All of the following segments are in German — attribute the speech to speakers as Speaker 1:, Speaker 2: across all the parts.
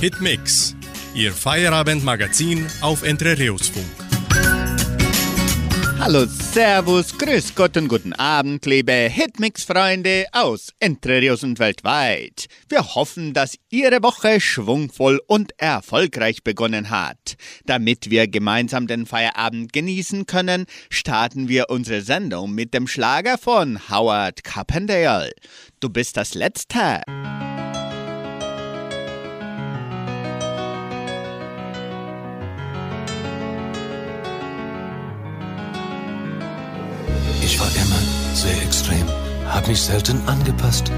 Speaker 1: Hitmix, Ihr Feierabendmagazin auf Entrerios-Funk.
Speaker 2: Hallo, Servus, Grüß Gott und guten Abend, liebe Hitmix-Freunde aus Entrerios und weltweit. Wir hoffen, dass Ihre Woche schwungvoll und erfolgreich begonnen hat. Damit wir gemeinsam den Feierabend genießen können, starten wir unsere Sendung mit dem Schlager von Howard Carpendale. Du bist das Letzte.
Speaker 3: Ich war immer sehr extrem, hab mich selten angepasst.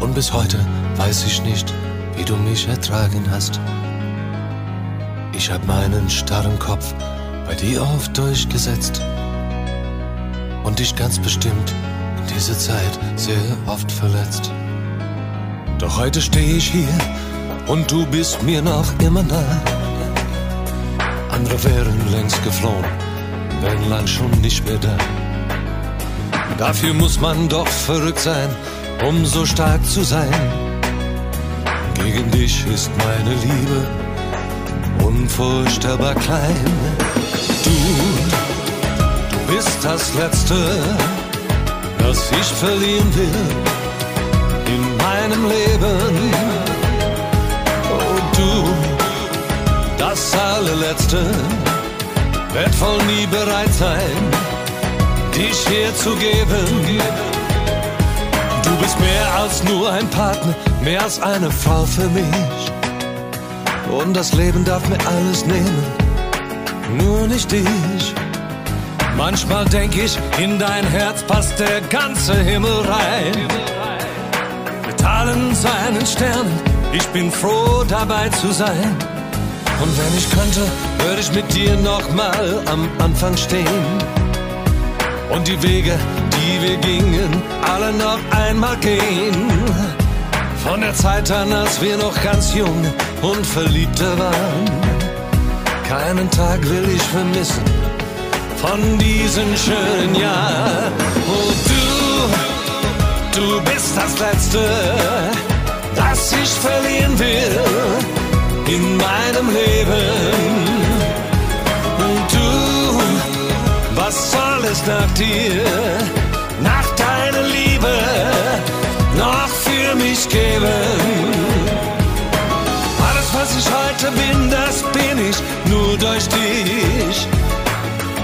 Speaker 3: Und bis heute weiß ich nicht, wie du mich ertragen hast. Ich hab meinen starren Kopf bei dir oft durchgesetzt und dich ganz bestimmt in dieser Zeit sehr oft verletzt. Doch heute stehe ich hier und du bist mir noch immer nah. Andere wären längst geflohen wären lang schon nicht mehr da. Dafür muss man doch verrückt sein, um so stark zu sein. Gegen dich ist meine Liebe unvorstellbar klein. Du, du bist das Letzte, das ich verlieren will in meinem Leben. Oh du, das allerletzte werd voll nie bereit sein, dich herzugeben. Du bist mehr als nur ein Partner, mehr als eine Frau für mich. Und das Leben darf mir alles nehmen, nur nicht dich. Manchmal denk ich, in dein Herz passt der ganze Himmel rein. Mit allen seinen Sternen, ich bin froh dabei zu sein. Und wenn ich könnte, würde ich mit dir nochmal am Anfang stehen. Und die Wege, die wir gingen, alle noch einmal gehen. Von der Zeit an, als wir noch ganz jung und Verliebte waren. Keinen Tag will ich vermissen von diesen schönen Jahren. Oh, du, du bist das Letzte, das ich verlieren will in meinem Leben. Und du, was soll es nach dir, nach deiner Liebe noch für mich geben? Alles, was ich heute bin, das bin ich nur durch dich.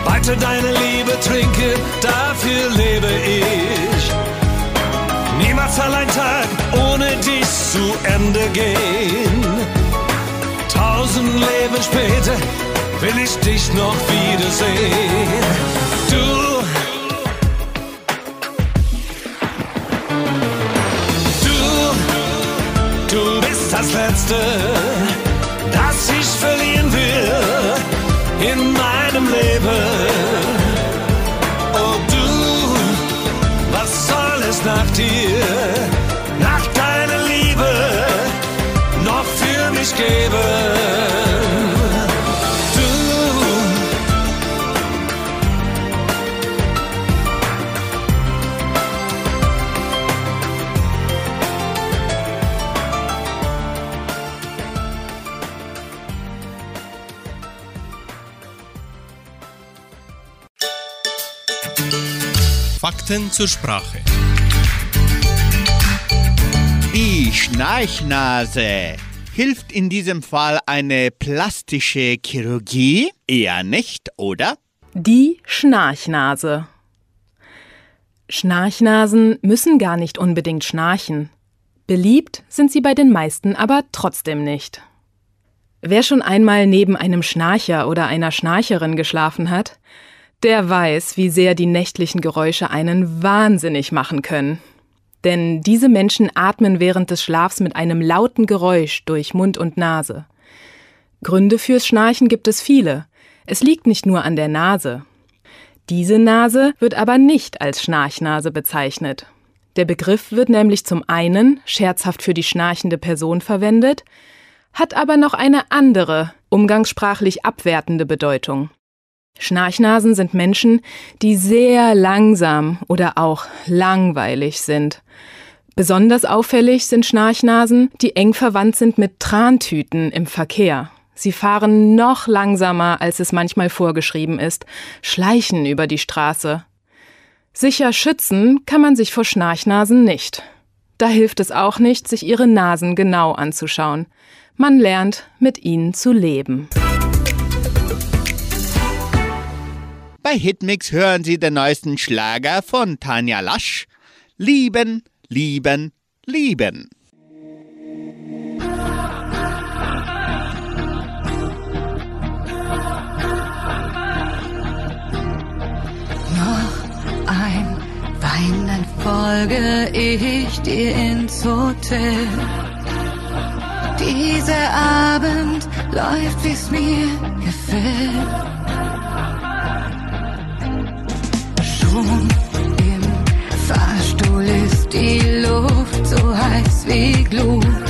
Speaker 3: Weiter deine Liebe trinke, dafür lebe ich. Niemals allein Tag ohne dich zu Ende gehen tausend Leben später will ich dich noch wiedersehen. Du, du, du bist das Letzte, das ich verlieren will in meinem Leben. Oh du, was soll es nach dir? Mich geben. Du.
Speaker 1: Fakten zur Sprache.
Speaker 2: Die Schnarchnase Hilft in diesem Fall eine plastische Chirurgie? Eher nicht, oder?
Speaker 4: Die Schnarchnase. Schnarchnasen müssen gar nicht unbedingt schnarchen. Beliebt sind sie bei den meisten aber trotzdem nicht. Wer schon einmal neben einem Schnarcher oder einer Schnarcherin geschlafen hat, der weiß, wie sehr die nächtlichen Geräusche einen wahnsinnig machen können. Denn diese Menschen atmen während des Schlafs mit einem lauten Geräusch durch Mund und Nase. Gründe fürs Schnarchen gibt es viele. Es liegt nicht nur an der Nase. Diese Nase wird aber nicht als Schnarchnase bezeichnet. Der Begriff wird nämlich zum einen scherzhaft für die schnarchende Person verwendet, hat aber noch eine andere, umgangssprachlich abwertende Bedeutung. Schnarchnasen sind Menschen, die sehr langsam oder auch langweilig sind. Besonders auffällig sind Schnarchnasen, die eng verwandt sind mit Trantüten im Verkehr. Sie fahren noch langsamer, als es manchmal vorgeschrieben ist, schleichen über die Straße. Sicher schützen kann man sich vor Schnarchnasen nicht. Da hilft es auch nicht, sich ihre Nasen genau anzuschauen. Man lernt, mit ihnen zu leben.
Speaker 2: Bei Hitmix hören Sie den neuesten Schlager von Tanja Lasch. Lieben, lieben, lieben.
Speaker 5: Noch ein Weinen folge ich dir ins Hotel. Dieser Abend läuft, wie's mir gefällt. Schon Fahrstuhl ist die Luft so heiß wie Glut.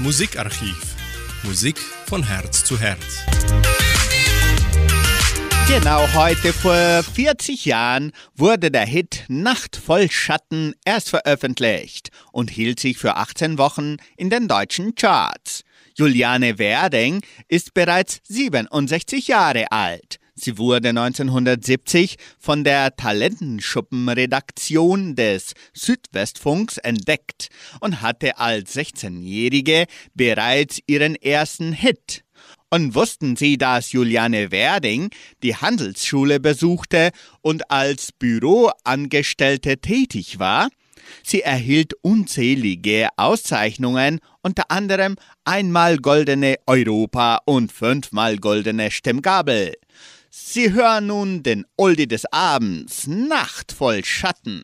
Speaker 1: Musikarchiv. Musik von Herz zu Herz.
Speaker 2: Genau heute vor 40 Jahren wurde der Hit Nacht voll Schatten erst veröffentlicht und hielt sich für 18 Wochen in den deutschen Charts. Juliane Werding ist bereits 67 Jahre alt. Sie wurde 1970 von der Talentenschuppenredaktion des Südwestfunks entdeckt und hatte als 16-Jährige bereits ihren ersten Hit. Und wussten Sie, dass Juliane Werding die Handelsschule besuchte und als Büroangestellte tätig war? Sie erhielt unzählige Auszeichnungen, unter anderem einmal goldene Europa und fünfmal goldene Stimmgabel. Sie hören nun den Oldie des Abends, Nacht voll Schatten.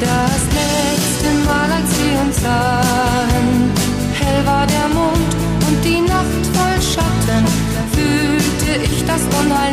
Speaker 6: Das letzte Mal, als wir uns sahen, hell war der Mond und die Nacht voll Schatten, fühlte ich das Unheil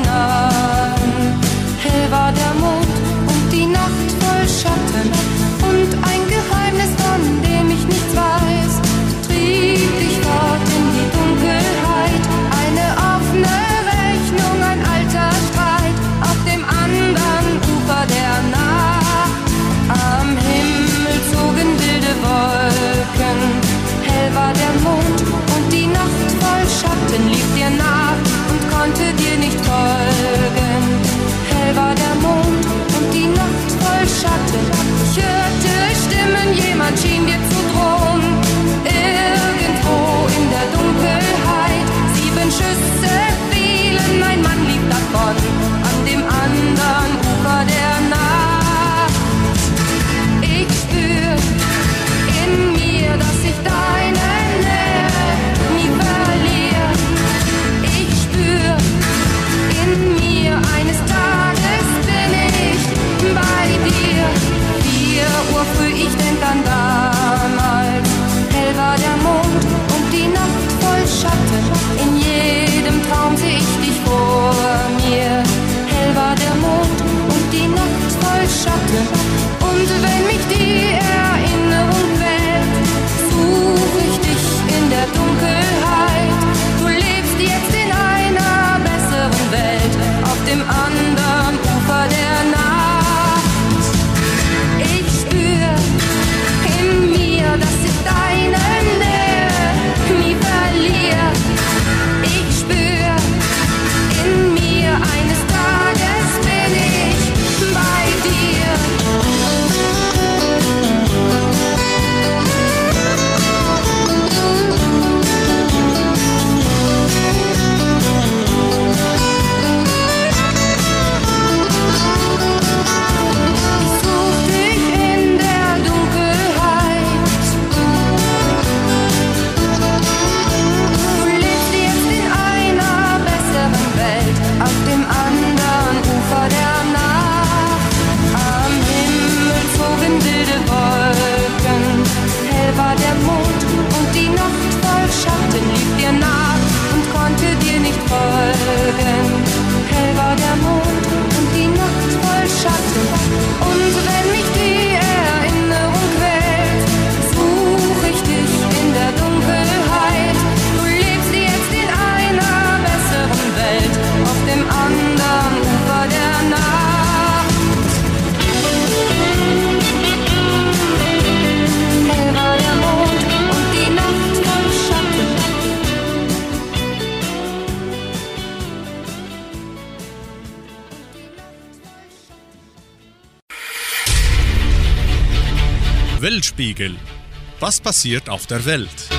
Speaker 1: Was passiert auf der Welt?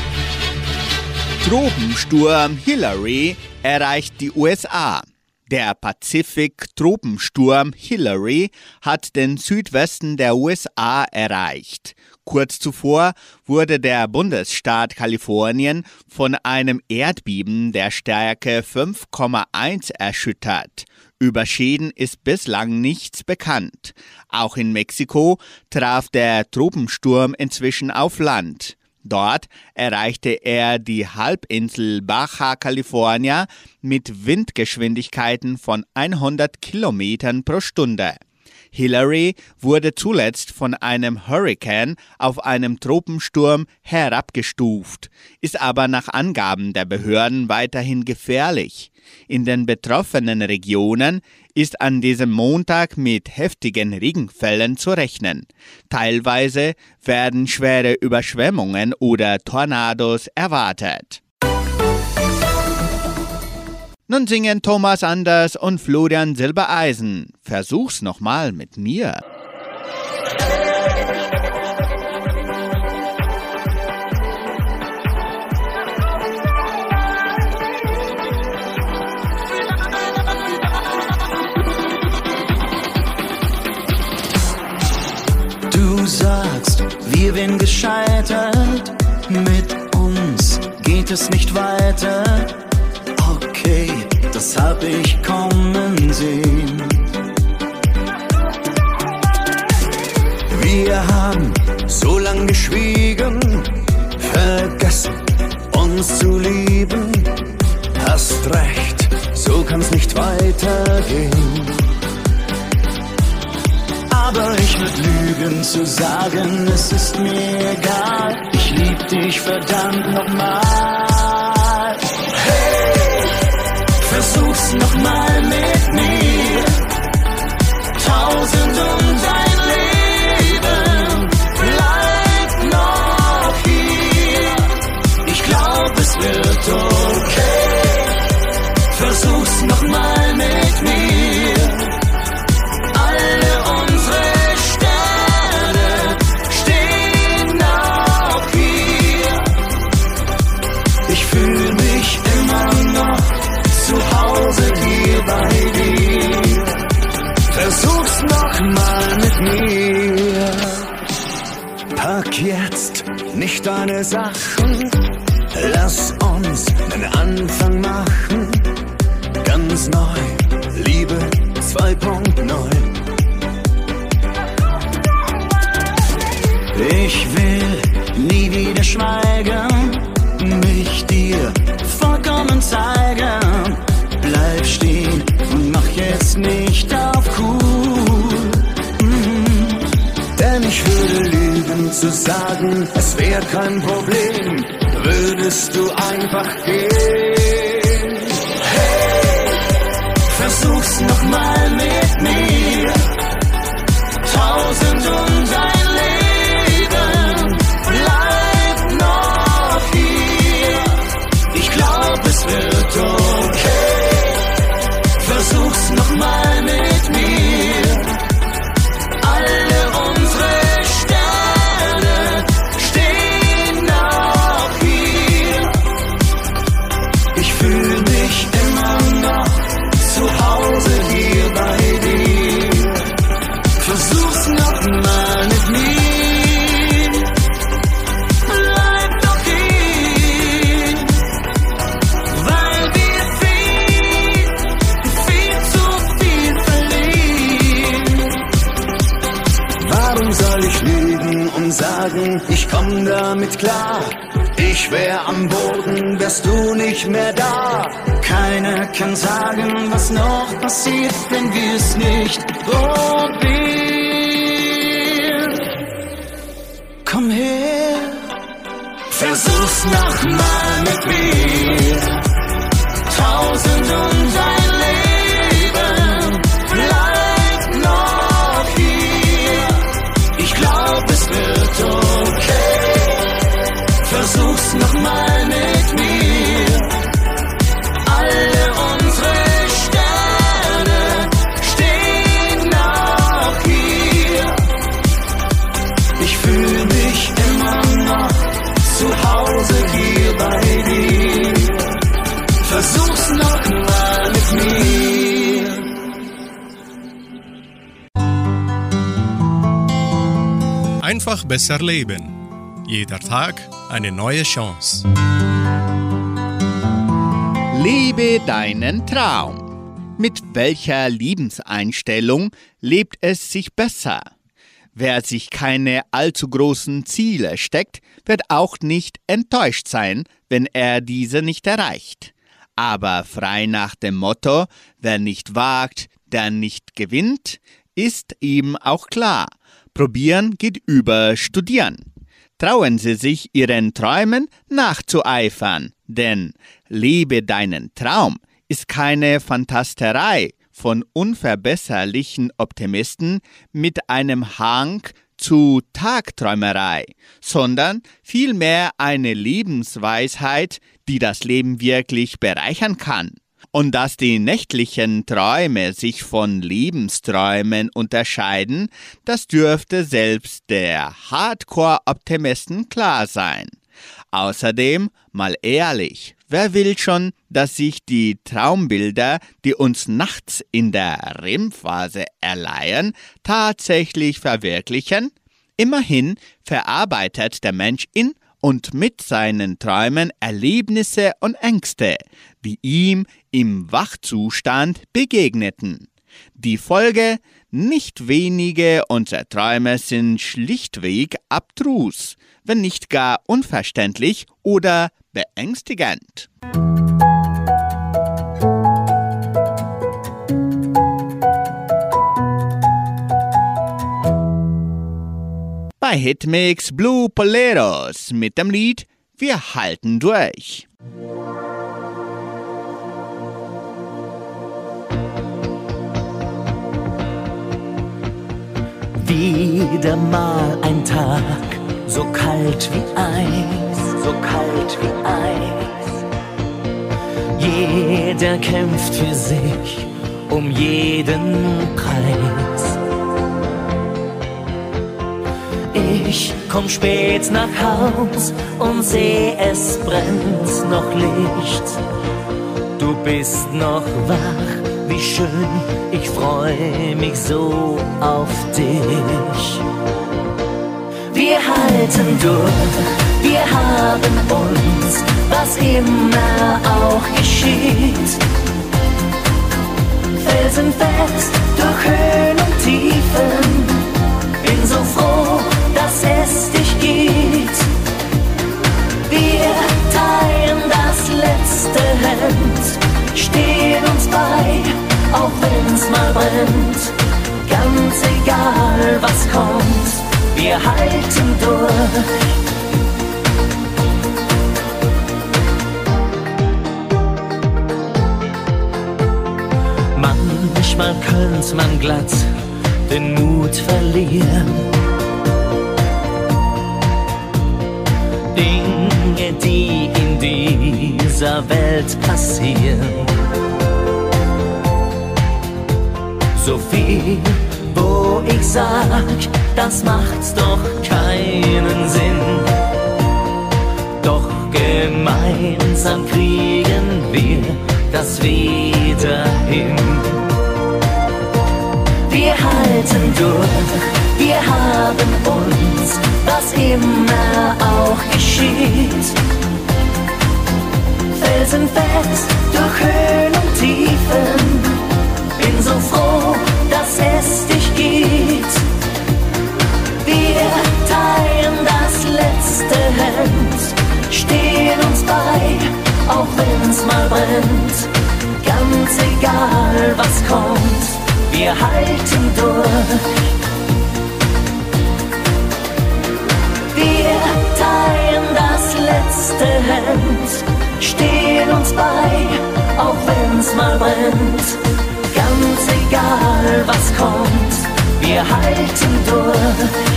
Speaker 2: Tropensturm Hillary erreicht die USA. Der Pazifik-Tropensturm Hillary hat den Südwesten der USA erreicht. Kurz zuvor wurde der Bundesstaat Kalifornien von einem Erdbeben der Stärke 5,1 erschüttert. Über Schäden ist bislang nichts bekannt. Auch in Mexiko traf der Tropensturm inzwischen auf Land. Dort erreichte er die Halbinsel Baja California mit Windgeschwindigkeiten von 100 Kilometern pro Stunde. Hillary wurde zuletzt von einem Hurrikan auf einem Tropensturm herabgestuft, ist aber nach Angaben der Behörden weiterhin gefährlich. In den betroffenen Regionen ist an diesem Montag mit heftigen Regenfällen zu rechnen. Teilweise werden schwere Überschwemmungen oder Tornados erwartet. Nun singen Thomas Anders und Florian Silbereisen. Versuch's nochmal mit mir.
Speaker 7: Du sagst, wir wären gescheitert, mit uns geht es nicht weiter das hab ich kommen sehen. Wir haben so lang geschwiegen, vergessen uns zu lieben. Hast recht, so kann's nicht weitergehen. Aber ich würd lügen zu sagen, es ist mir egal. Ich lieb dich verdammt nochmal. Versuch's nochmal mit mir. Tausend und ein Leben bleibt noch hier. Ich glaub, es wird okay. Versuch's nochmal deine Sachen. Zu sagen, es wäre kein Problem, würdest du einfach gehen. Ich wär am Boden, wärst du nicht mehr da. Keiner kann sagen, was noch passiert, wenn wir's nicht probieren.
Speaker 1: Besser leben. Jeder Tag eine neue Chance.
Speaker 2: Lebe deinen Traum. Mit welcher Lebenseinstellung lebt es sich besser? Wer sich keine allzu großen Ziele steckt, wird auch nicht enttäuscht sein, wenn er diese nicht erreicht. Aber frei nach dem Motto, wer nicht wagt, der nicht gewinnt, ist ihm auch klar. Probieren geht über Studieren. Trauen Sie sich, Ihren Träumen nachzueifern, denn Lebe deinen Traum ist keine Fantasterei von unverbesserlichen Optimisten mit einem Hang zu Tagträumerei, sondern vielmehr eine Lebensweisheit, die das Leben wirklich bereichern kann. Und dass die nächtlichen Träume sich von Lebensträumen unterscheiden, das dürfte selbst der Hardcore-Optimisten klar sein. Außerdem, mal ehrlich, wer will schon, dass sich die Traumbilder, die uns nachts in der REM-Phase erleihen, tatsächlich verwirklichen? Immerhin verarbeitet der Mensch in und mit seinen Träumen Erlebnisse und Ängste, die ihm im Wachzustand begegneten. Die Folge, nicht wenige unserer Träume sind schlichtweg abtrus, wenn nicht gar unverständlich oder beängstigend. bei Hitmix Blue Poleros mit dem Lied Wir halten durch.
Speaker 8: Wieder mal ein Tag, so kalt wie Eis, so kalt wie Eis. Jeder kämpft für sich um jeden Preis. Ich komm spät nach Haus und seh, es brennt noch Licht. Du bist noch wach, wie schön, ich freu mich so auf dich. Wir halten durch, wir haben uns, was immer auch geschieht. Felsenfest durch Höhen und Tiefen, bin so froh, dass es dich gibt. Wir teilen das letzte Hemd, stehen uns bei, auch wenn's mal brennt. Ganz egal, was kommt, wir halten durch. Manchmal könnte man glatt den Mut verlieren Dinge, die in dieser Welt passieren. So viel, wo ich sag, das macht doch keinen Sinn. Doch gemeinsam kriegen wir das wieder hin. Wir halten durch, wir haben uns was immer auch geschieht. Felsenfest durch Höhen und Tiefen, bin so froh, dass es dich gibt. Wir teilen das letzte Hemd, stehen uns bei, auch wenn's mal brennt. Ganz egal, was kommt, wir halten durch. Teilen das letzte Hemd, stehen uns bei, auch wenn's mal brennt. Ganz egal, was kommt, wir halten durch.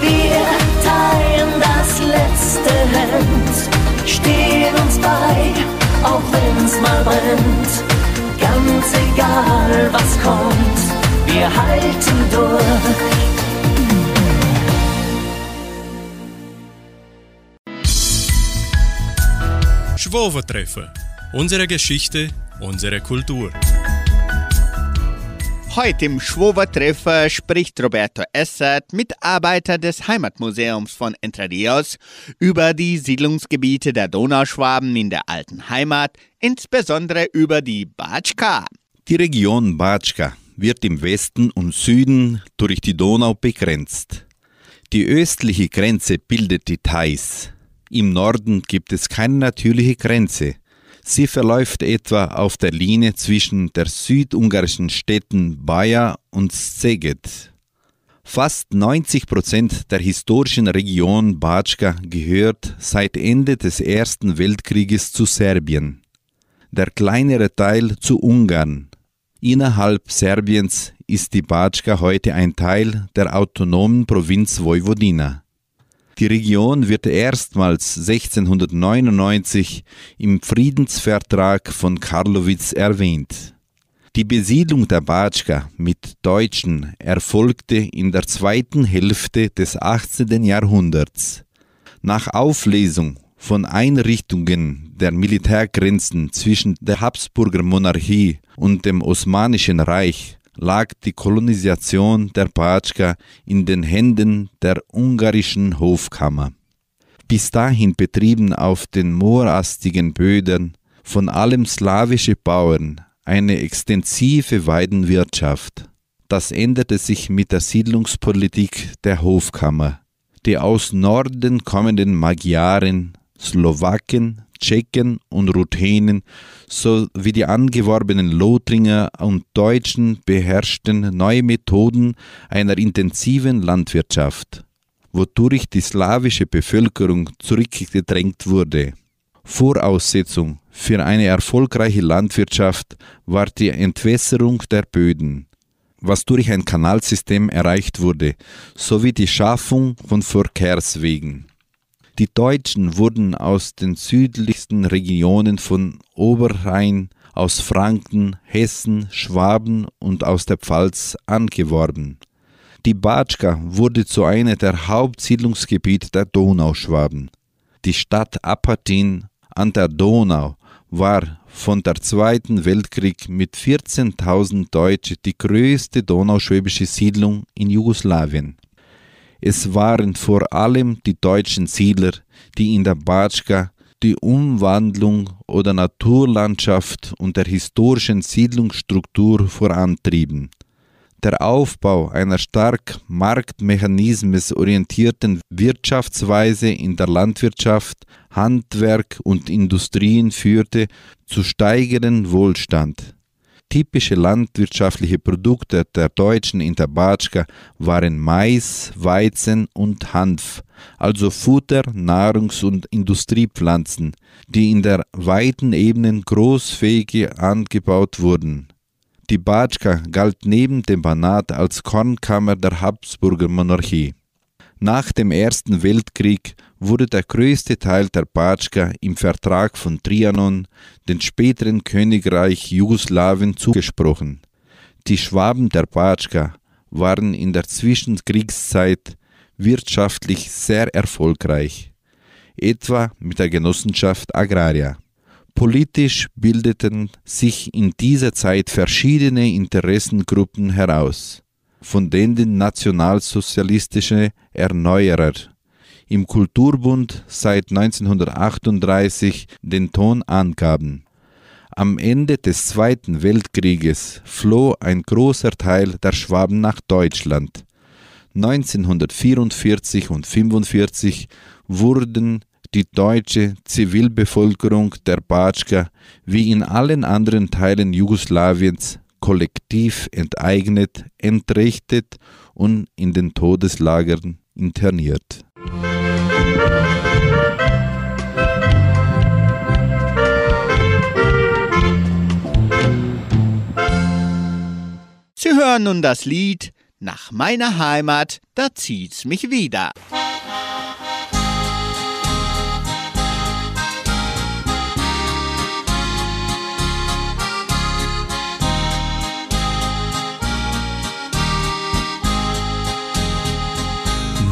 Speaker 8: Wir teilen das letzte Hemd, stehen uns bei, auch wenn's mal brennt. Ganz egal, was kommt, wir halten durch.
Speaker 1: Schwovertreffer. Unsere Geschichte, unsere Kultur.
Speaker 2: Heute im Schwovertreffer spricht Roberto Essert, Mitarbeiter des Heimatmuseums von Entre Rios, über die Siedlungsgebiete der Donauschwaben in der alten Heimat, insbesondere über die Batschka.
Speaker 9: Die Region Batschka wird im Westen und Süden durch die Donau begrenzt. Die östliche Grenze bildet die Theiß. Im Norden gibt es keine natürliche Grenze. Sie verläuft etwa auf der Linie zwischen der südungarischen Städten Baja und Szeged. Fast 90 Prozent der historischen Region Batschka gehört seit Ende des Ersten Weltkrieges zu Serbien. Der kleinere Teil zu Ungarn. Innerhalb Serbiens ist die Batschka heute ein Teil der autonomen Provinz Vojvodina. Die Region wird erstmals 1699 im Friedensvertrag von Karlowitz erwähnt. Die Besiedlung der Batschka mit Deutschen erfolgte in der zweiten Hälfte des 18. Jahrhunderts. Nach Auflesung von Einrichtungen der Militärgrenzen zwischen der Habsburger Monarchie und dem Osmanischen Reich lag die Kolonisation der Batschka in den Händen der ungarischen Hofkammer. Bis dahin betrieben auf den moorastigen Böden von allem slawische Bauern eine extensive Weidenwirtschaft. Das änderte sich mit der Siedlungspolitik der Hofkammer. Die aus Norden kommenden Magyaren, Slowaken, Tschechen und Ruthenen sowie die angeworbenen Lothringer und Deutschen beherrschten neue Methoden einer intensiven Landwirtschaft, wodurch die slawische Bevölkerung zurückgedrängt wurde. Voraussetzung für eine erfolgreiche Landwirtschaft war die Entwässerung der Böden, was durch ein Kanalsystem erreicht wurde, sowie die Schaffung von Verkehrswegen. Die Deutschen wurden aus den südlichsten Regionen von Oberrhein, aus Franken, Hessen, Schwaben und aus der Pfalz angeworben. Die Batschka wurde zu einer der Hauptsiedlungsgebiete der Donauschwaben. Die Stadt Apatin an der Donau war von der Zweiten Weltkrieg mit 14.000 Deutschen die größte donauschwäbische Siedlung in Jugoslawien. Es waren vor allem die deutschen Siedler, die in der Batschka die Umwandlung oder Naturlandschaft und der historischen Siedlungsstruktur vorantrieben. Der Aufbau einer stark marktmechanismusorientierten Wirtschaftsweise in der Landwirtschaft, Handwerk und Industrien führte zu steigerndem Wohlstand. Typische landwirtschaftliche Produkte der Deutschen in der Batschka waren Mais, Weizen und Hanf, also Futter, Nahrungs- und Industriepflanzen, die in der weiten Ebenen großfähig angebaut wurden. Die Batschka galt neben dem Banat als Kornkammer der Habsburger Monarchie. Nach dem Ersten Weltkrieg wurde der größte Teil der Batschka im Vertrag von Trianon, dem späteren Königreich Jugoslawien, zugesprochen. Die Schwaben der Batschka waren in der Zwischenkriegszeit wirtschaftlich sehr erfolgreich, etwa mit der Genossenschaft Agraria. Politisch bildeten sich in dieser Zeit verschiedene Interessengruppen heraus, von denen nationalsozialistische Erneuerer im Kulturbund seit 1938 den Ton angaben. Am Ende des Zweiten Weltkrieges floh ein großer Teil der Schwaben nach Deutschland. 1944 und 1945 wurden die deutsche Zivilbevölkerung der Batschka wie in allen anderen Teilen Jugoslawiens kollektiv enteignet, entrechtet und in den Todeslagern interniert.
Speaker 2: Sie hören nun das Lied Nach meiner Heimat, da zieht's mich wieder.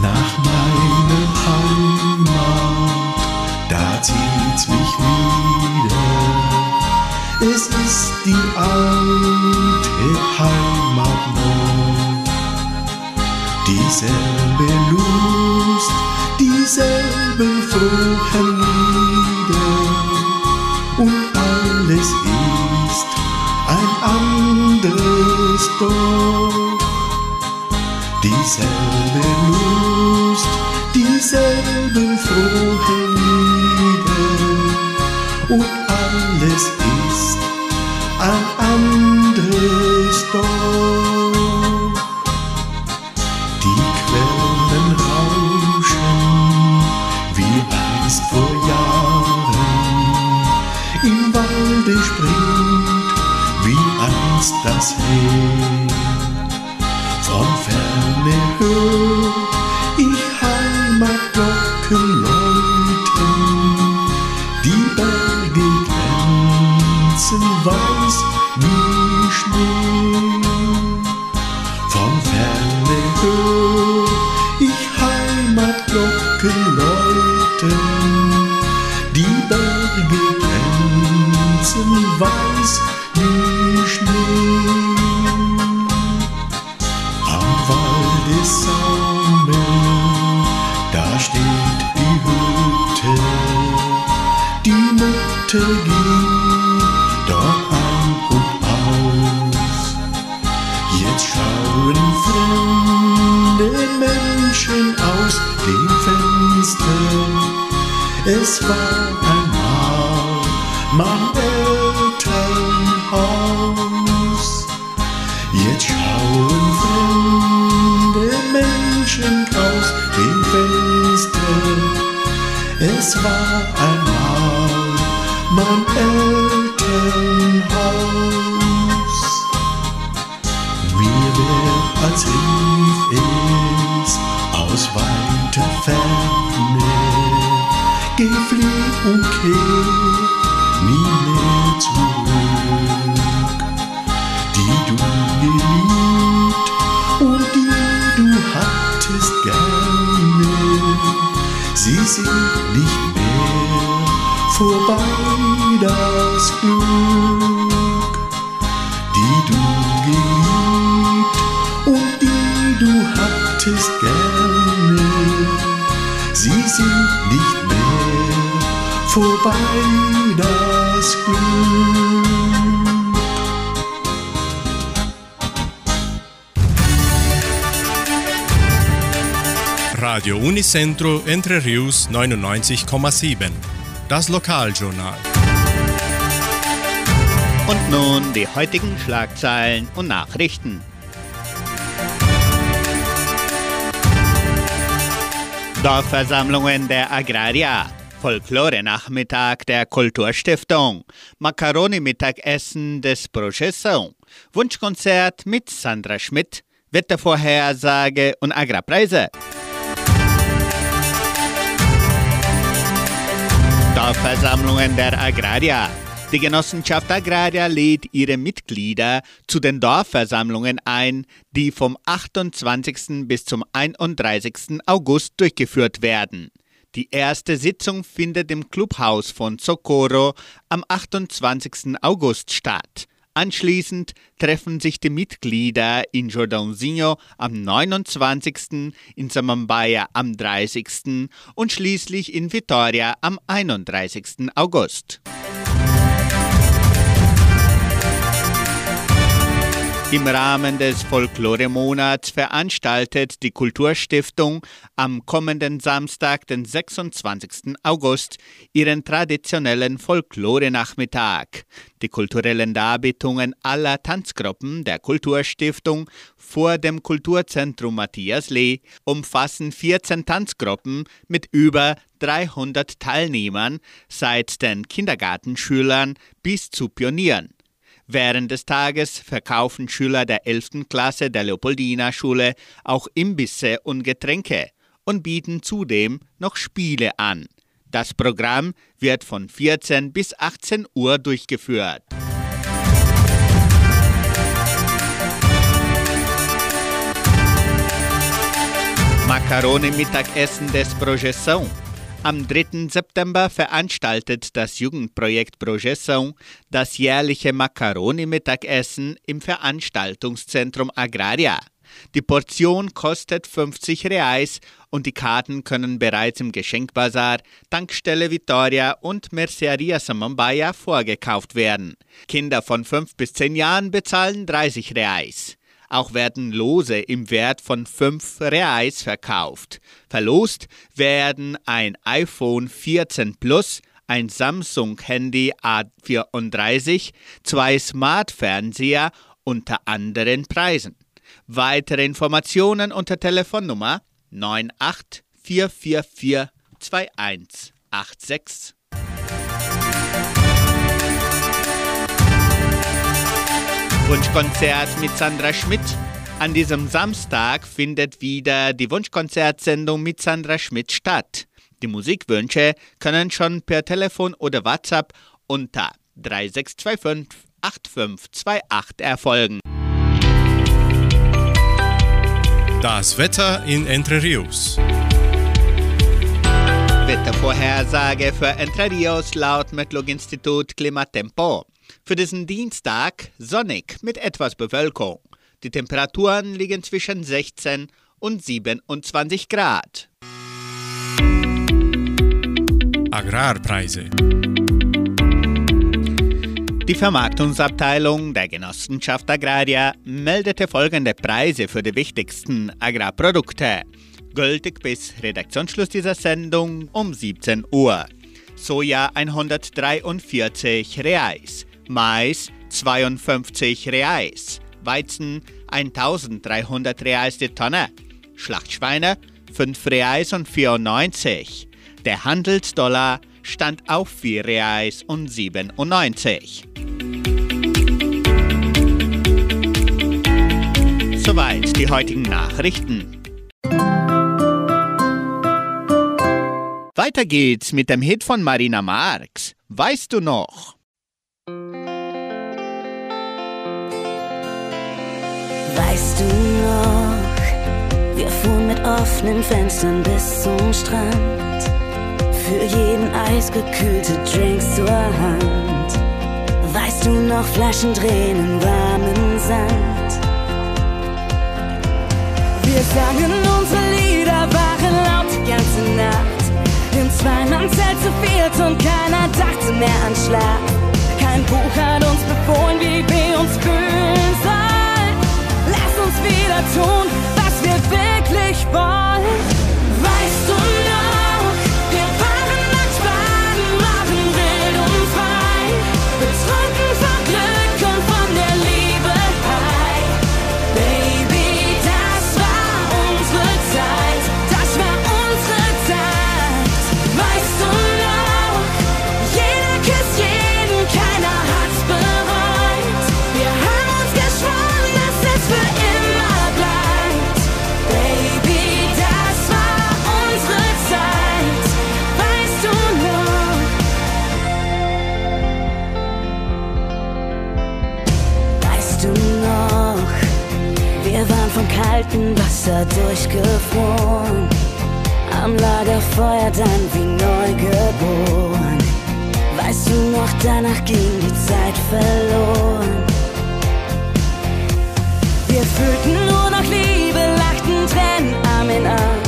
Speaker 10: Nach meiner Heimat, da zieht's mich wieder. Es ist die alte Heimat Dieselbe Lust, dieselben frohen. Und alles ist ein anderes Dorf. Heimatglocken läuten, die Berge glänzen weiß
Speaker 1: Unicentro Entre Rius 99,7. Das Lokaljournal.
Speaker 2: Und nun die heutigen Schlagzeilen und Nachrichten. Dorfversammlungen der Agraria. Folklore-Nachmittag der Kulturstiftung. Macaroni-Mittagessen des Projeção. Wunschkonzert mit Sandra Schmidt. Wettervorhersage und Agrarpreise. Dorfversammlungen der Agraria. Die Genossenschaft Agraria lädt ihre Mitglieder zu den Dorfversammlungen ein, die vom 28. bis zum 31. August durchgeführt werden. Die erste Sitzung findet im Clubhaus von Socorro am 28. August statt. Anschließend treffen sich die Mitglieder in Jordãozinho am 29., in Samambaia am 30. und schließlich in Vitória am 31. August. Im Rahmen des Folklore-Monats veranstaltet die Kulturstiftung am kommenden Samstag, den 26. August, ihren traditionellen Folklore-Nachmittag. Die kulturellen Darbietungen aller Tanzgruppen der Kulturstiftung vor dem Kulturzentrum Matthias Lee umfassen 14 Tanzgruppen mit über 300 Teilnehmern, seit den Kindergartenschülern bis zu Pionieren. Während des Tages verkaufen Schüler der 11. Klasse der Leopoldina-Schule auch Imbisse und Getränke und bieten zudem noch Spiele an. Das Programm wird von 14 bis 18 Uhr durchgeführt. Macaroni-Mittagessen des Projeção. Am 3. September veranstaltet das Jugendprojekt Projeção das jährliche Macaroni-Mittagessen im Veranstaltungszentrum Agraria. Die Portion kostet 50 Reais und die Karten können bereits im Geschenkbazar, Tankstelle Vitoria und Merceria Samambaia vorgekauft werden. Kinder von 5 bis 10 Jahren bezahlen 30 Reais. Auch werden Lose im Wert von 5 Reais verkauft. Verlost werden ein iPhone 14 Plus, ein Samsung-Handy A34, zwei Smart-Fernseher unter anderen Preisen. Weitere Informationen unter Telefonnummer 984442186. Wunschkonzert mit Sandra Schmidt. An diesem Samstag findet wieder die Wunschkonzertsendung mit Sandra Schmidt statt. Die Musikwünsche können schon per Telefon oder WhatsApp unter 3625 8528 erfolgen.
Speaker 1: Das Wetter in Entre Rios.
Speaker 2: Wettervorhersage für Entre Rios laut Metlog-Institut Klimatempo. Für diesen Dienstag sonnig mit etwas Bewölkung. Die Temperaturen liegen zwischen 16 und 27 Grad.
Speaker 1: Agrarpreise.
Speaker 2: Die Vermarktungsabteilung der Genossenschaft Agraria meldete folgende Preise für die wichtigsten Agrarprodukte. Gültig bis Redaktionsschluss dieser Sendung um 17 Uhr. Soja 143 Reais, Mais 52 Reais, Weizen 1300 Reais die Tonne, Schlachtschweine 5 Reais und 94. Der Handelsdollar stand auf 4 Reais und 97. Soweit die heutigen Nachrichten. Weiter geht's mit dem Hit von Marina Marx. Weißt du noch?
Speaker 5: Weißt du noch, wir fuhren mit offenen Fenstern bis zum Strand. Für jeden eisgekühlte Drinks zur Hand. Weißt du noch, Flaschen im warmen Sand. Wir sangen unsere Lieder, waren laut die ganze Nacht. Im Zweimannzelt zu viert und keiner dachte mehr an Schlaf. Kein Buch hat uns befohlen, wie wir uns fühlen sollen. Wieder tun, was wir wirklich wollen. Weißt du noch, kalten Wasser durchgefroren. Am Lagerfeuer dann wie neugeboren. Weißt du noch, danach ging die Zeit verloren. Wir fühlten nur noch Liebe, lachten Tränen Arm in Arm.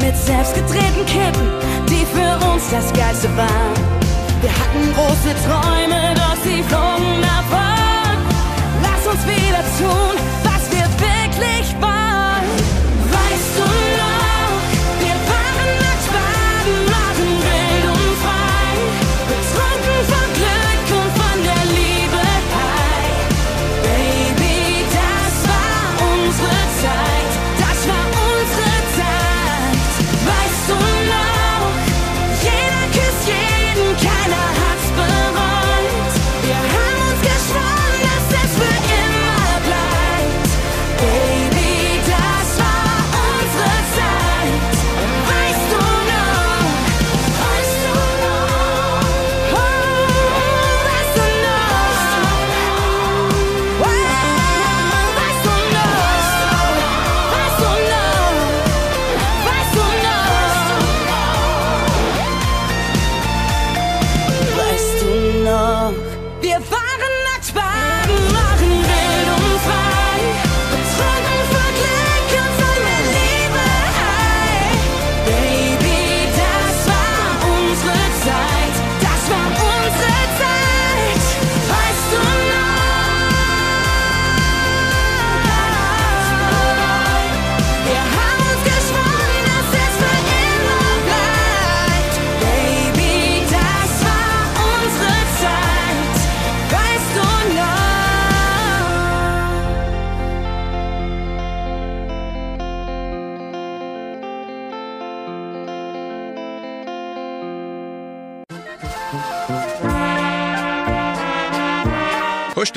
Speaker 5: Mit selbstgedrehten Kippen, die für uns das Geilste waren. Wir hatten große Träume, doch sie flogen davon. Lass uns wieder tun, was wir wirklich wollen.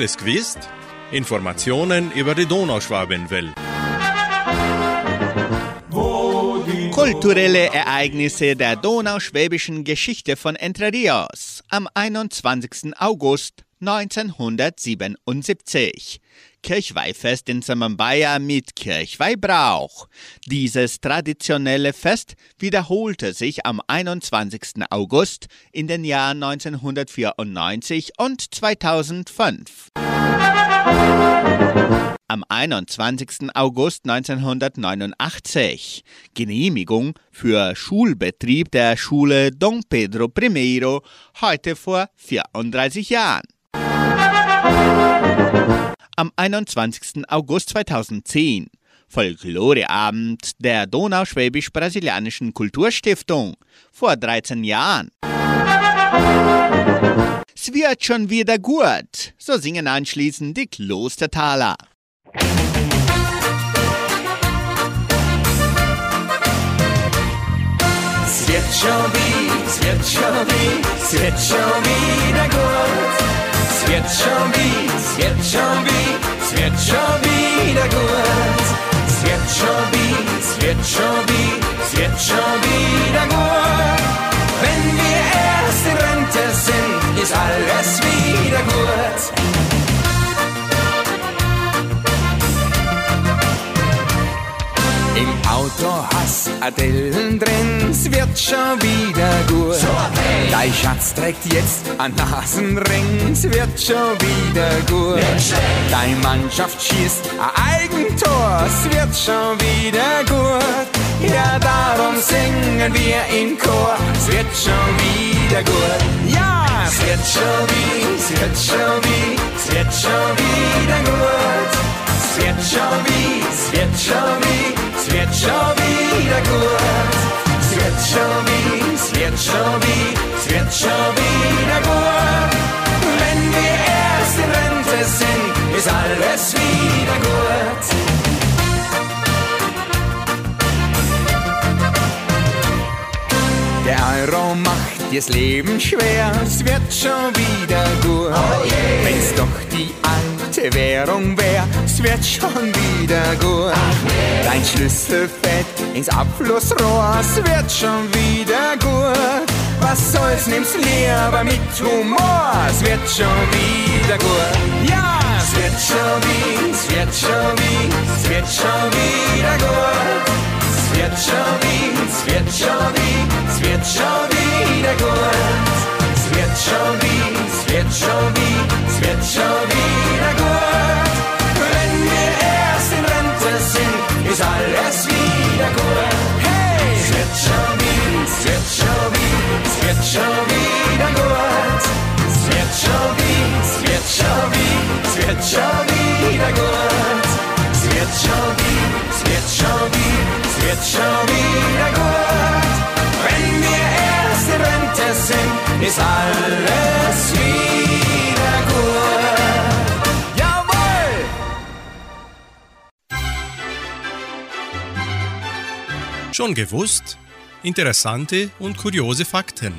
Speaker 1: Hast du es gewusst? Informationen über die Donauschwabenwelle.
Speaker 2: Kulturelle Ereignisse der donauschwäbischen Geschichte von Entre Rios am 21. August 1977. Kirchweihfest in Samambaya mit Kirchweihbrauch. Dieses traditionelle Fest wiederholte sich am 21. August in den Jahren 1994 und 2005. Am 21. August 1989 Genehmigung für Schulbetrieb der Schule Don Pedro I, heute vor 34 Jahren. Am 21. August 2010. Folkloreabend der Donauschwäbisch-Brasilianischen Kulturstiftung vor 13 Jahren. Es wird schon wieder gut, so singen anschließend die Klostertaler.
Speaker 11: Es wird schon wie, es wird schon wie, es wird schon wieder gut. Es wird schon wie, es wird schon wie, es wird schon wieder gut. Es wird schon wie, es wird schon wie, es wird schon wieder gut. Wenn wir erst in Rente sind, ist alles wieder gut. Auto hast Adellen drin, es wird schon wieder gut. So, hey. Dein Schatz trägt jetzt einen Nasenring, es wird schon wieder gut. Deine Mannschaft schießt ein Eigentor, es wird schon wieder gut. Ja, darum singen wir im Chor, es wird schon wieder gut. Ja, es wird schon wie, es wird schon wie, es wird schon wieder gut. Es wird schon wie, es wird schon wie, wird schon wieder gut. Es wird schon wie, es wird schon wie, es wird schon wieder gut. Wenn wir erst in Rente sind, ist alles wieder gut. Der Euro macht dir's Leben schwer, es wird schon wieder gut. Oh yeah. Wenn's doch die alte Währung wär, es wird schon wieder gut. Dein Schlüssel fällt ins Abflussrohr, es wird schon wieder gut. Was soll's, nimm's lieber mit Humor, es wird schon wieder gut. Ja, es wird schon wie, es wird schon wie, es wird schon wieder gut. Es wird schon wie, es wird schon wie, es wird schon wieder gut. Es wird schon wie, es wird schon wie, wird schon wieder gut. Wenn wir erst in Rente sind, ist alles wieder gut. Hey! Es wird schon wie, es wird schon wie, es wird schon wieder gut. Es wird schon wie, es wird schon wie, es wird schon wieder gut. Es wird schon wie, es wird schon wie, es wird schon wieder gut. Wenn wir erst in Rente sind, ist alles wieder
Speaker 1: Schon gewusst? Interessante und kuriose Fakten.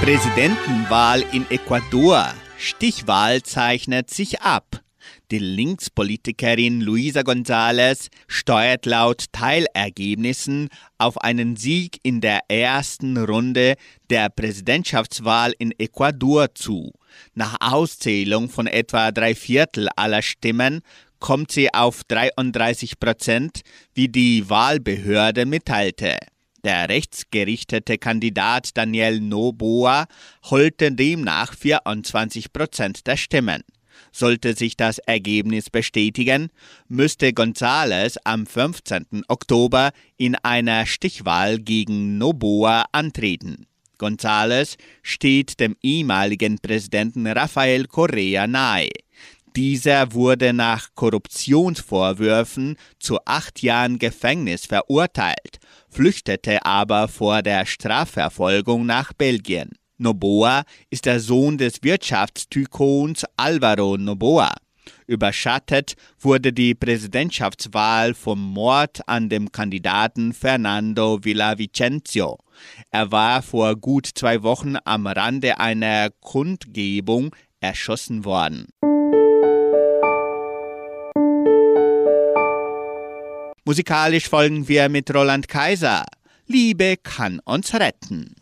Speaker 2: Präsidentenwahl in Ecuador. Stichwahl zeichnet sich ab. Die Linkspolitikerin Luisa González steuert laut Teilergebnissen auf einen Sieg in der ersten Runde der Präsidentschaftswahl in Ecuador zu. Nach Auszählung von etwa drei Viertel aller Stimmen kommt sie auf 33 Prozent, wie die Wahlbehörde mitteilte. Der rechtsgerichtete Kandidat Daniel Noboa holte demnach 24 Prozent der Stimmen. Sollte sich das Ergebnis bestätigen, müsste González am 15. Oktober in einer Stichwahl gegen Noboa antreten. González steht dem ehemaligen Präsidenten Rafael Correa nahe. Dieser wurde nach Korruptionsvorwürfen zu acht Jahren Gefängnis verurteilt, flüchtete aber vor der Strafverfolgung nach Belgien. Noboa ist der Sohn des Wirtschaftstykons Alvaro Noboa. Überschattet wurde die Präsidentschaftswahl vom Mord an dem Kandidaten Fernando Villavicencio. Er war vor gut zwei Wochen am Rande einer Kundgebung erschossen worden. Musikalisch folgen wir mit Roland Kaiser. Liebe kann uns retten.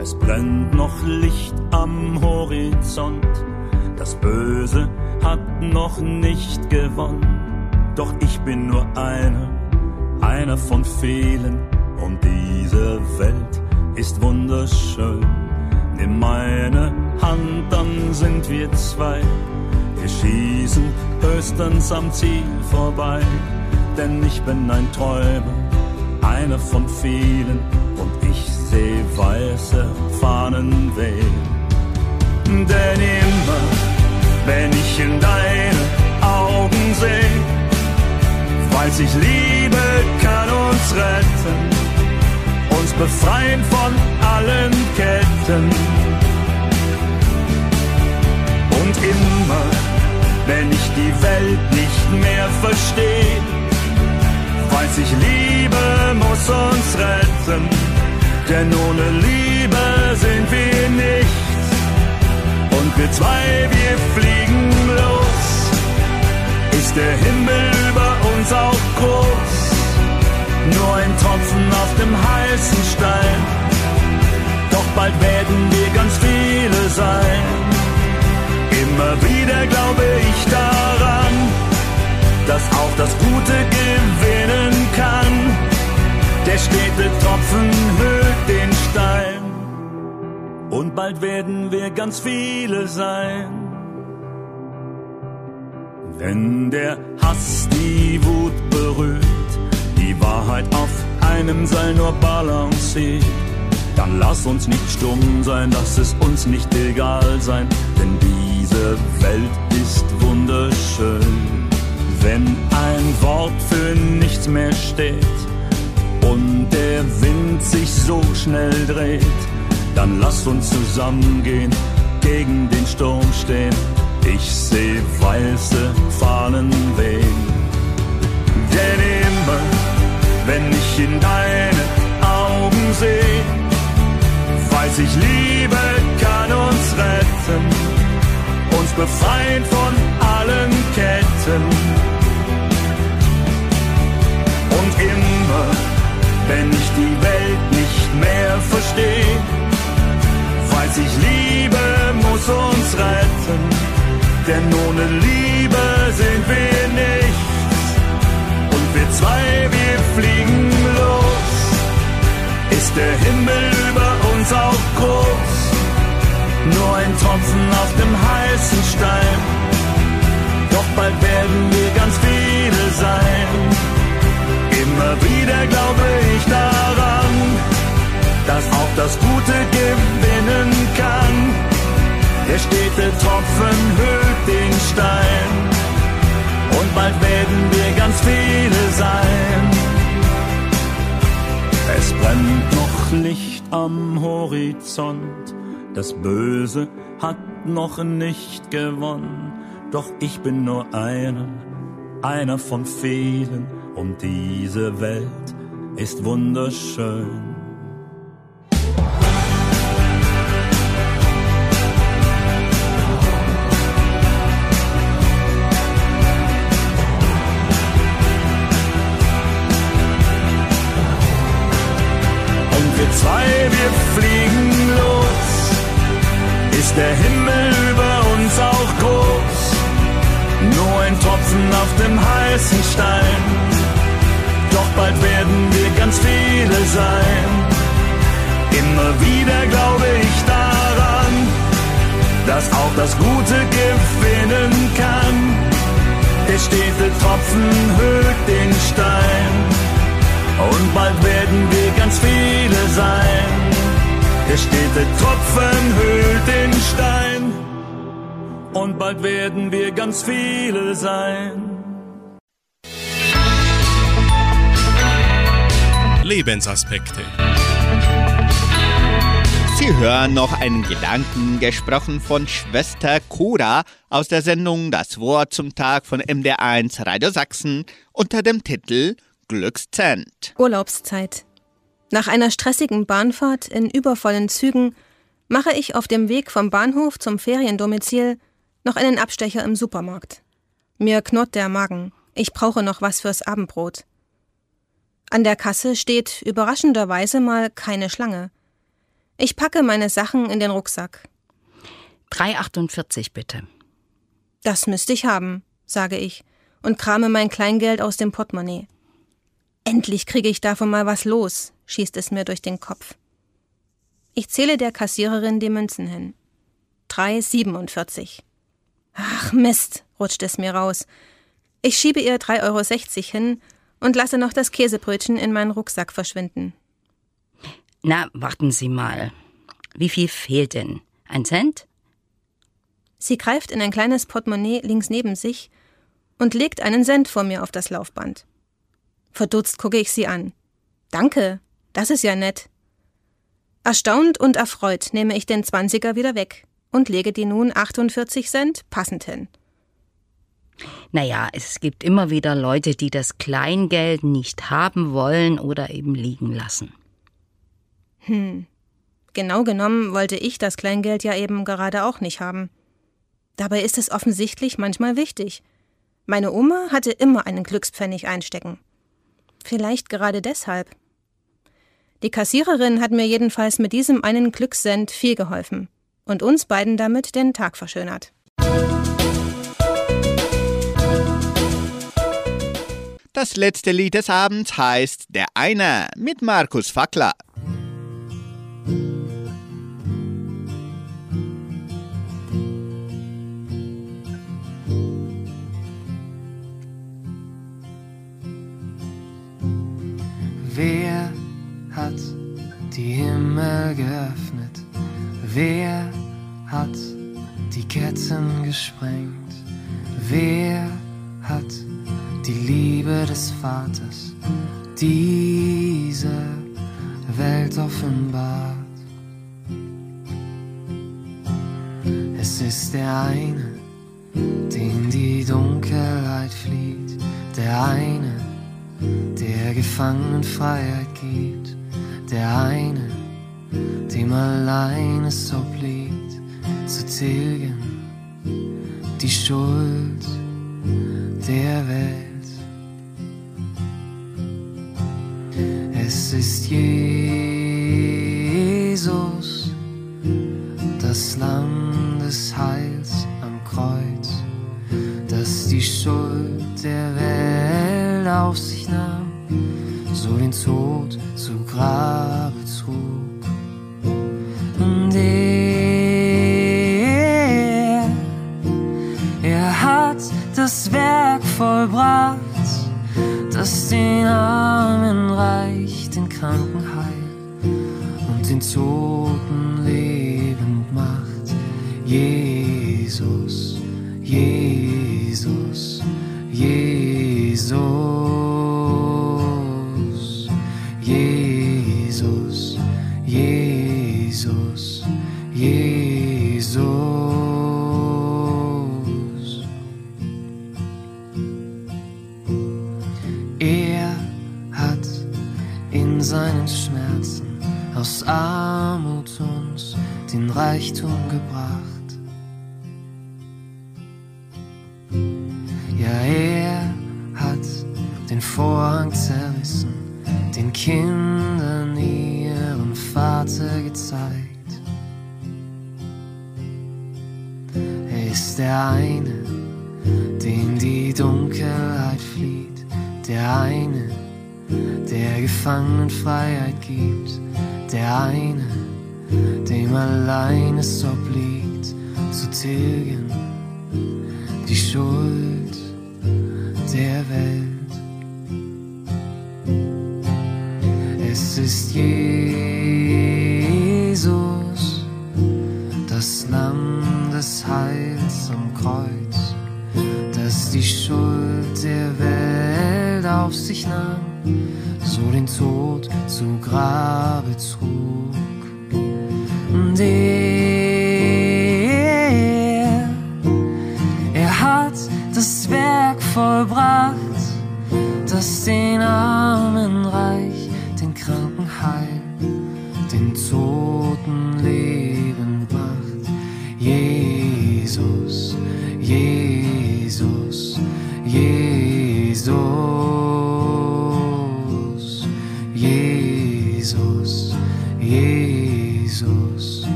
Speaker 12: Es brennt noch Licht am Horizont, das Böse hat noch nicht gewonnen. Doch ich bin nur einer, einer von vielen, und diese Welt ist wunderschön. Nimm meine Hand, dann sind wir zwei. Wir schießen höchstens am Ziel vorbei, denn ich bin ein Träumer, einer von vielen und ich seh weiße Fahnen wehen. Denn immer, wenn ich in deine Augen seh, weiß ich, Liebe kann uns retten, uns befreien von allen Ketten. Und immer, wenn ich die Welt nicht mehr verstehe, weiß ich, Liebe muss uns retten, denn ohne Liebe sind wir nichts. Und wir zwei, wir fliegen der Himmel über uns auch groß, nur ein Tropfen auf dem heißen Stein, doch bald werden wir ganz viele sein. Immer wieder glaube ich daran, dass auch das Gute gewinnen kann. Der stete Tropfen höhlt den Stein. Und bald werden wir ganz viele sein. Wenn der Hass die Wut berührt, die Wahrheit auf einem Seil nur balanciert, dann lass uns nicht stumm sein, lass es uns nicht egal sein, denn diese Welt ist wunderschön. Wenn ein Wort für nichts mehr steht und der Wind sich so schnell dreht, dann lass uns zusammengehen, gegen den Sturm stehen. Ich seh weiße Fahnen wehen. Denn immer, wenn ich in deine Augen seh, weiß ich, Liebe kann uns retten, uns befreien von allen Ketten. Und immer, wenn ich die Welt nicht mehr verstehe, weiß ich, Liebe muss uns retten, denn ohne Liebe sind wir nichts. Und wir zwei, wir fliegen los, ist der Himmel über uns auch groß, nur ein Tropfen auf dem heißen Stein, doch bald werden wir ganz viele sein. Immer wieder glaube ich daran, dass auch das Gute gewinnen kann. Der stete Tropfen höhlt den Stein und bald werden wir ganz viele sein. Es brennt noch Licht am Horizont, das Böse hat noch nicht gewonnen, doch ich bin nur einer, einer von vielen und diese Welt ist wunderschön. Wir fliegen los, ist der Himmel über uns auch groß, nur ein Tropfen auf dem heißen Stein doch bald werden wir ganz viele sein. Immer wieder glaube ich daran, dass auch das Gute gewinnen kann. Der stete Tropfen höhlt den Stein und bald werden wir ganz viele sein. Der stete Tropfen höhlt den Stein und bald werden wir ganz viele sein.
Speaker 1: Lebensaspekte.
Speaker 2: Sie hören noch einen Gedanken, gesprochen von Schwester Cora aus der Sendung Das Wort zum Tag von MDR1 Radio Sachsen unter dem Titel Glückszent.
Speaker 13: Urlaubszeit. Nach einer stressigen Bahnfahrt in übervollen Zügen mache ich auf dem Weg vom Bahnhof zum Feriendomizil noch einen Abstecher im Supermarkt. Mir knurrt der Magen. Ich brauche noch was fürs Abendbrot. An der Kasse steht überraschenderweise mal keine Schlange. Ich packe meine Sachen in den Rucksack.
Speaker 14: 3,48 bitte.
Speaker 13: Das müsste ich haben, sage ich und krame mein Kleingeld aus dem Portemonnaie. Endlich kriege ich davon mal was los, schießt es mir durch den Kopf. Ich zähle der Kassiererin die Münzen hin. 3,47. Ach Mist, rutscht es mir raus. Ich schiebe ihr 3,60 Euro hin und lasse noch das Käsebrötchen in meinen Rucksack verschwinden.
Speaker 14: Na, warten Sie mal. Wie viel fehlt denn? Ein Cent?
Speaker 13: Sie greift in ein kleines Portemonnaie links neben sich und legt einen Cent vor mir auf das Laufband. Verdutzt gucke ich sie an. Danke, das ist ja nett. Erstaunt und erfreut nehme ich den Zwanziger wieder weg und lege die nun 48 Cent passend hin.
Speaker 14: Naja, es gibt immer wieder Leute, die das Kleingeld nicht haben wollen oder eben liegen lassen.
Speaker 13: Hm. Genau genommen wollte ich das Kleingeld ja eben gerade auch nicht haben. Dabei ist es offensichtlich manchmal wichtig. Meine Oma hatte immer einen Glückspfennig einstecken. Vielleicht gerade deshalb. Die Kassiererin hat mir jedenfalls mit diesem einen Glückscent viel geholfen und uns beiden damit den Tag verschönert.
Speaker 2: Das letzte Lied des Abends heißt Der Einer mit Markus Fackler.
Speaker 15: Himmel geöffnet? Wer hat die Ketten gesprengt? Wer hat die Liebe des Vaters diese Welt offenbart? Es ist der eine, den die Dunkelheit flieht, der eine, der Gefangenen Freiheit gibt, der eine, dem allein es obliegt, zu tilgen die Schuld der Welt. Es ist Jesus, das Lamm des Heils am Kreuz, das die Schuld der Welt auf sich nahm, so den Tod zu Grabe allein es obliegt, zu tilgen die Schuld der Welt. Es ist Jesus, das Lamm des Heils am Kreuz, das die Schuld der Welt auf sich nahm, so den Tod zu Grabe trug. Und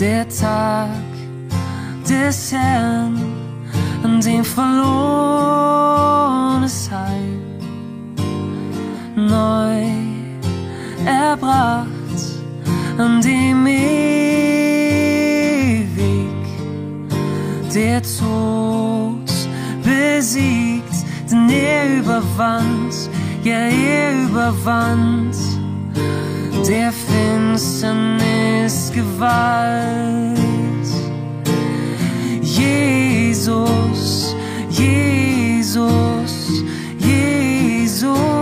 Speaker 15: der Tag des Herrn, an dem verlorenes Heil neu erbracht, an dem ewig der Tod besiegt, denn er überwand, ja er überwand der Finsternis Gewalt. Jesus, Jesus, Jesus, Jesus,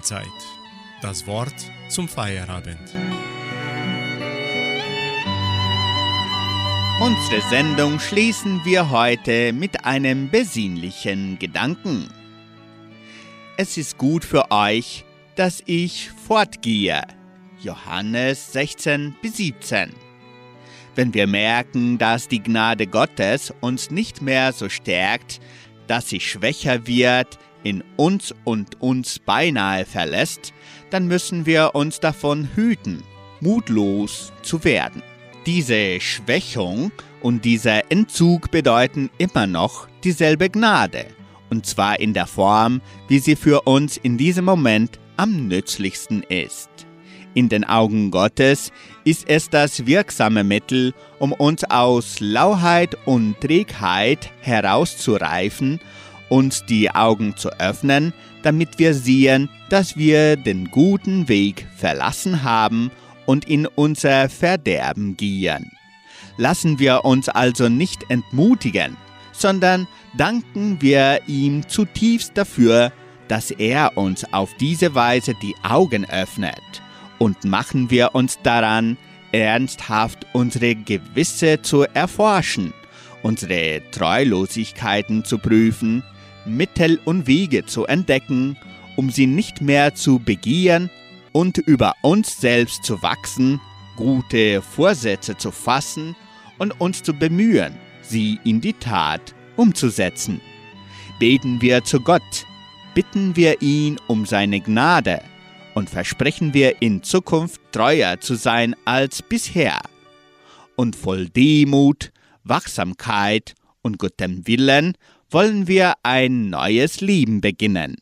Speaker 1: Sternzeit. Das Wort zum Feierabend.
Speaker 2: Unsere Sendung schließen wir heute mit einem besinnlichen Gedanken. Es ist gut für euch, dass ich fortgehe. Johannes 16 bis 17. Wenn wir merken, dass die Gnade Gottes uns nicht mehr so stärkt, dass sie schwächer wird, in uns und uns beinahe verlässt, dann müssen wir uns davon hüten, mutlos zu werden. Diese Schwächung und dieser Entzug bedeuten immer noch dieselbe Gnade, und zwar in der Form, wie sie für uns in diesem Moment am nützlichsten ist. In den Augen Gottes ist es das wirksame Mittel, um uns aus Lauheit und Trägheit herauszureifen, uns die Augen zu öffnen, damit wir sehen, dass wir den guten Weg verlassen haben und in unser Verderben gehen. Lassen wir uns also nicht entmutigen, sondern danken wir ihm zutiefst dafür, dass er uns auf diese Weise die Augen öffnet und machen wir uns daran, ernsthaft unsere Gewisse zu erforschen, unsere Treulosigkeiten zu prüfen, Mittel und Wege zu entdecken, um sie nicht mehr zu begieren und über uns selbst zu wachsen, gute Vorsätze zu fassen und uns zu bemühen, sie in die Tat umzusetzen. Beten wir zu Gott, bitten wir ihn um seine Gnade und versprechen wir in Zukunft treuer zu sein als bisher. Und voll Demut, Wachsamkeit und gutem Willen wollen wir ein neues Leben beginnen.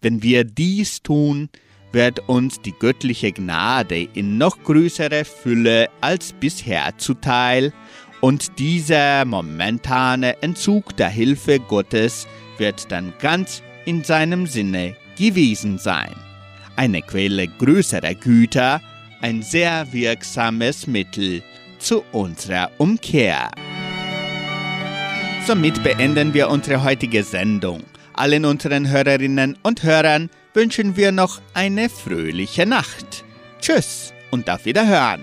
Speaker 2: Wenn wir dies tun, wird uns die göttliche Gnade in noch größerer Fülle als bisher zuteil und dieser momentane Entzug der Hilfe Gottes wird dann ganz in seinem Sinne gewesen sein. Eine Quelle größerer Güter, ein sehr wirksames Mittel zu unserer Umkehr. Somit beenden wir unsere heutige Sendung. Allen unseren Hörerinnen und Hörern wünschen wir noch eine fröhliche Nacht. Tschüss und auf Wiederhören.